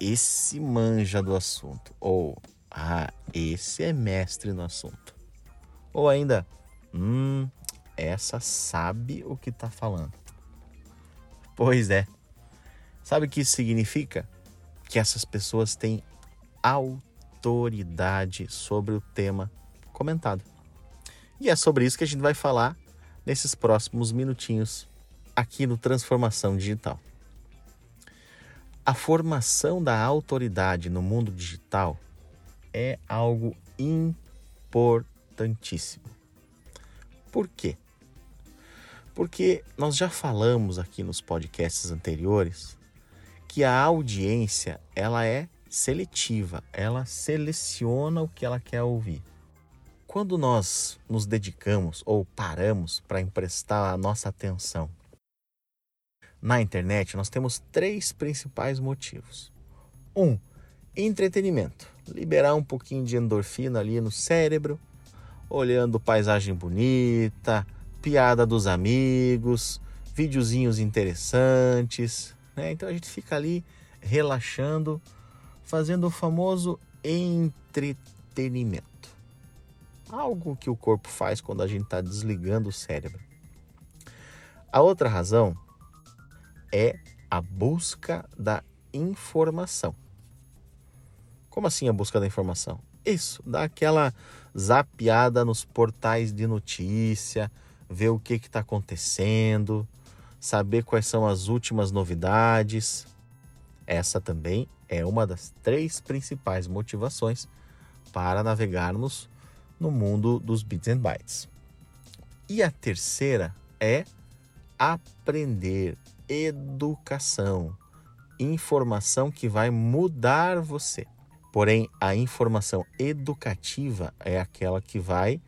esse manja do assunto. Ou, ah, esse é mestre no assunto. Ou ainda, hum, essa sabe o que está falando. Pois é. Sabe o que isso significa? Que essas pessoas têm autoridade sobre o tema comentado. E é sobre isso que a gente vai falar nesses próximos minutinhos aqui no Transformação Digital. A formação da autoridade no mundo digital é algo importantíssimo. Por quê? Porque nós já falamos aqui nos podcasts anteriores que a audiência ela é seletiva, ela seleciona o que ela quer ouvir. Quando nós nos dedicamos ou paramos para emprestar a nossa atenção na internet, nós temos três principais motivos. Um, entretenimento. Liberar um pouquinho de endorfina ali no cérebro, olhando paisagem bonita, piada dos amigos, videozinhos interessantes. Né? Então a gente fica ali relaxando, fazendo o famoso entretenimento. Algo que o corpo faz quando a gente está desligando o cérebro. A outra razão é a busca da informação. Como assim a busca da informação? Isso, dá aquela zapiada nos portais de notícia, ver o que está acontecendo, saber quais são as últimas novidades. Essa também é uma das três principais motivações para navegarmos no mundo dos bits and bytes. E a terceira é aprender, educação, informação que vai mudar você. Porém, a informação educativa é aquela que vai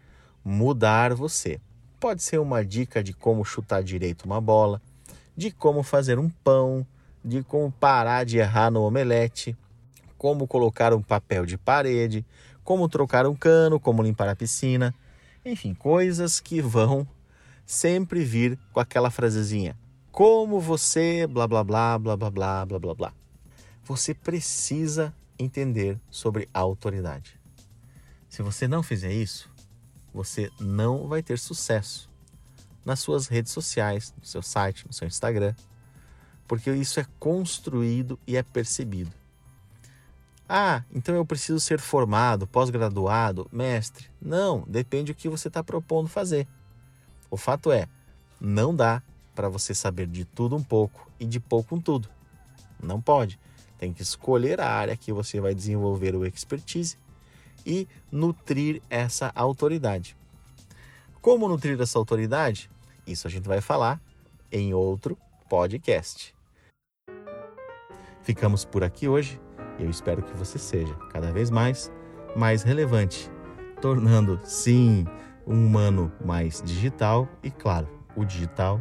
mudar você. Pode ser uma dica de como chutar direito uma bola, de como fazer um pão, de como parar de errar no omelete, como colocar um papel de parede, como trocar um cano, como limpar a piscina. Enfim, coisas que vão sempre vir com aquela frasezinha: como você, blá blá blá blá blá blá blá blá blá. Você precisa entender sobre autoridade. Se você não fizer isso, você não vai ter sucesso nas suas redes sociais, no seu site, no seu Instagram, porque isso é construído e é percebido. Ah, então eu preciso ser formado, pós-graduado, mestre? Não, depende do que você está propondo fazer. O fato é, não dá para você saber de tudo um pouco e de pouco um tudo. Não pode. Tem que escolher a área que você vai desenvolver o expertise e nutrir essa autoridade. Como nutrir essa autoridade? Isso a gente vai falar em outro podcast. Ficamos por aqui hoje e eu espero que você seja cada vez mais mais relevante, tornando sim um humano mais digital e claro, o digital